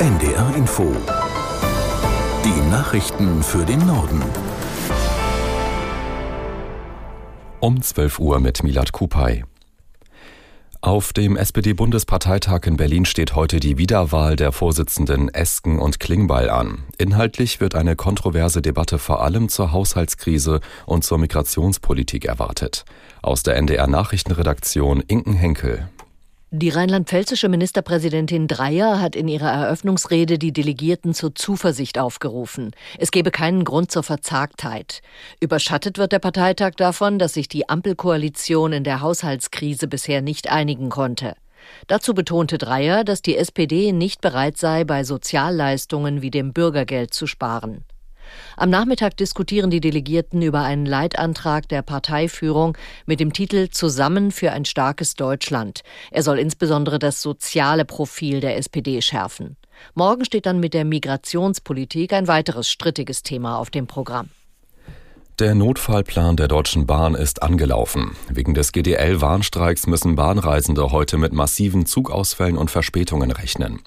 NDR Info. Die Nachrichten für den Norden. Um 12 Uhr mit Milad Kupay. Auf dem SPD-Bundesparteitag in Berlin steht heute die Wiederwahl der Vorsitzenden Esken und Klingbeil an. Inhaltlich wird eine kontroverse Debatte vor allem zur Haushaltskrise und zur Migrationspolitik erwartet. Aus der NDR Nachrichtenredaktion Inken Henkel. Die rheinland-pfälzische Ministerpräsidentin Dreyer hat in ihrer Eröffnungsrede die Delegierten zur Zuversicht aufgerufen. Es gebe keinen Grund zur Verzagtheit. Überschattet wird der Parteitag davon, dass sich die Ampelkoalition in der Haushaltskrise bisher nicht einigen konnte. Dazu betonte Dreyer, dass die SPD nicht bereit sei, bei Sozialleistungen wie dem Bürgergeld zu sparen. Am Nachmittag diskutieren die Delegierten über einen Leitantrag der Parteiführung mit dem Titel Zusammen für ein starkes Deutschland. Er soll insbesondere das soziale Profil der SPD schärfen. Morgen steht dann mit der Migrationspolitik ein weiteres strittiges Thema auf dem Programm. Der Notfallplan der Deutschen Bahn ist angelaufen. Wegen des GDL-Warnstreiks müssen Bahnreisende heute mit massiven Zugausfällen und Verspätungen rechnen.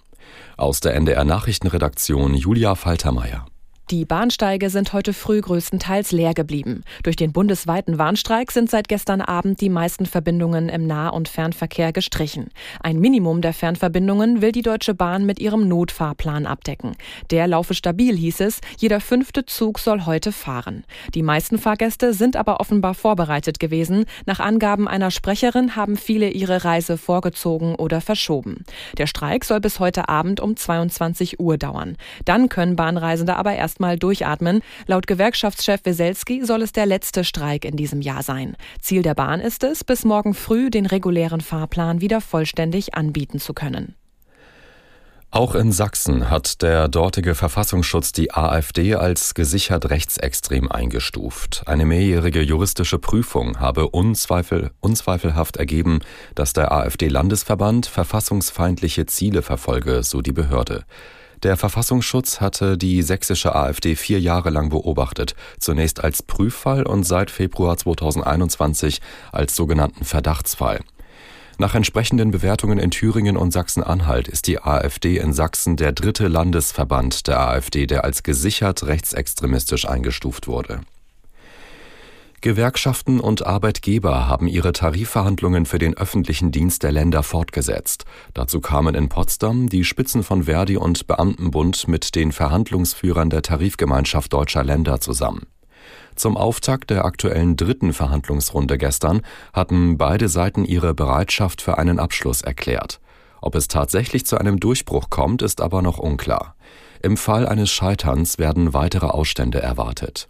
Aus der NDR Nachrichtenredaktion Julia Faltermeier. Die Bahnsteige sind heute früh größtenteils leer geblieben. Durch den bundesweiten Warnstreik sind seit gestern Abend die meisten Verbindungen im Nah- und Fernverkehr gestrichen. Ein Minimum der Fernverbindungen will die Deutsche Bahn mit ihrem Notfahrplan abdecken. Der laufe stabil, hieß es. Jeder fünfte Zug soll heute fahren. Die meisten Fahrgäste sind aber offenbar vorbereitet gewesen. Nach Angaben einer Sprecherin haben viele ihre Reise vorgezogen oder verschoben. Der Streik soll bis heute Abend um 22 Uhr dauern. Dann können Bahnreisende aber erst erstmal durchatmen. Laut Gewerkschaftschef Weselski soll es der letzte Streik in diesem Jahr sein. Ziel der Bahn ist es, bis morgen früh den regulären Fahrplan wieder vollständig anbieten zu können. Auch in Sachsen hat der dortige Verfassungsschutz die AfD als gesichert rechtsextrem eingestuft. Eine mehrjährige juristische Prüfung habe unzweifel, unzweifelhaft ergeben, dass der AfD-Landesverband verfassungsfeindliche Ziele verfolge, so die Behörde. Der Verfassungsschutz hatte die sächsische AfD vier Jahre lang beobachtet, zunächst als Prüffall und seit Februar 2021 als sogenannten Verdachtsfall. Nach entsprechenden Bewertungen in Thüringen und Sachsen-Anhalt ist die AfD in Sachsen der dritte Landesverband der AfD, der als gesichert rechtsextremistisch eingestuft wurde. Gewerkschaften und Arbeitgeber haben ihre Tarifverhandlungen für den öffentlichen Dienst der Länder fortgesetzt. Dazu kamen in Potsdam die Spitzen von Verdi und Beamtenbund mit den Verhandlungsführern der Tarifgemeinschaft deutscher Länder zusammen. Zum Auftakt der aktuellen dritten Verhandlungsrunde gestern hatten beide Seiten ihre Bereitschaft für einen Abschluss erklärt. Ob es tatsächlich zu einem Durchbruch kommt, ist aber noch unklar. Im Fall eines Scheiterns werden weitere Ausstände erwartet.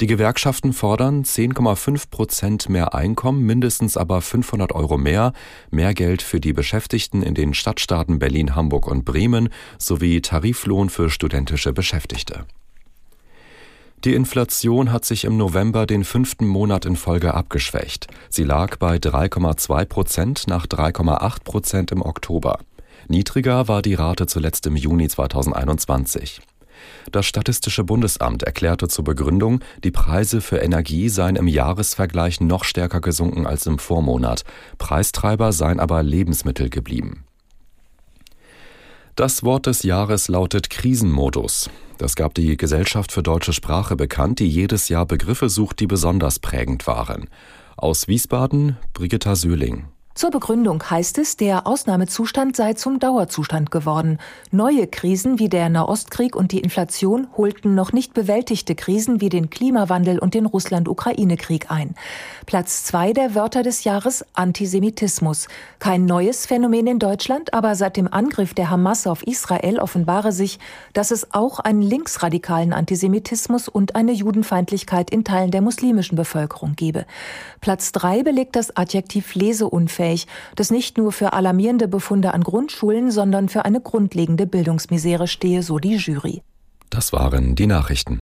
Die Gewerkschaften fordern 10,5 Prozent mehr Einkommen, mindestens aber 500 Euro mehr, mehr Geld für die Beschäftigten in den Stadtstaaten Berlin, Hamburg und Bremen sowie Tariflohn für studentische Beschäftigte. Die Inflation hat sich im November den fünften Monat in Folge abgeschwächt. Sie lag bei 3,2 Prozent nach 3,8 Prozent im Oktober. Niedriger war die Rate zuletzt im Juni 2021. Das Statistische Bundesamt erklärte zur Begründung, die Preise für Energie seien im Jahresvergleich noch stärker gesunken als im Vormonat. Preistreiber seien aber Lebensmittel geblieben. Das Wort des Jahres lautet Krisenmodus. Das gab die Gesellschaft für deutsche Sprache bekannt, die jedes Jahr Begriffe sucht, die besonders prägend waren. Aus Wiesbaden Brigitta Söhling. Zur Begründung heißt es, der Ausnahmezustand sei zum Dauerzustand geworden. Neue Krisen wie der Nahostkrieg und die Inflation holten noch nicht bewältigte Krisen wie den Klimawandel und den Russland-Ukraine-Krieg ein. Platz zwei der Wörter des Jahres Antisemitismus. Kein neues Phänomen in Deutschland, aber seit dem Angriff der Hamas auf Israel offenbare sich, dass es auch einen linksradikalen Antisemitismus und eine Judenfeindlichkeit in Teilen der muslimischen Bevölkerung gebe. Platz drei belegt das Adjektiv leseunfähig unfähig, das nicht nur für alarmierende Befunde an Grundschulen, sondern für eine grundlegende Bildungsmisere stehe, so die Jury. Das waren die Nachrichten.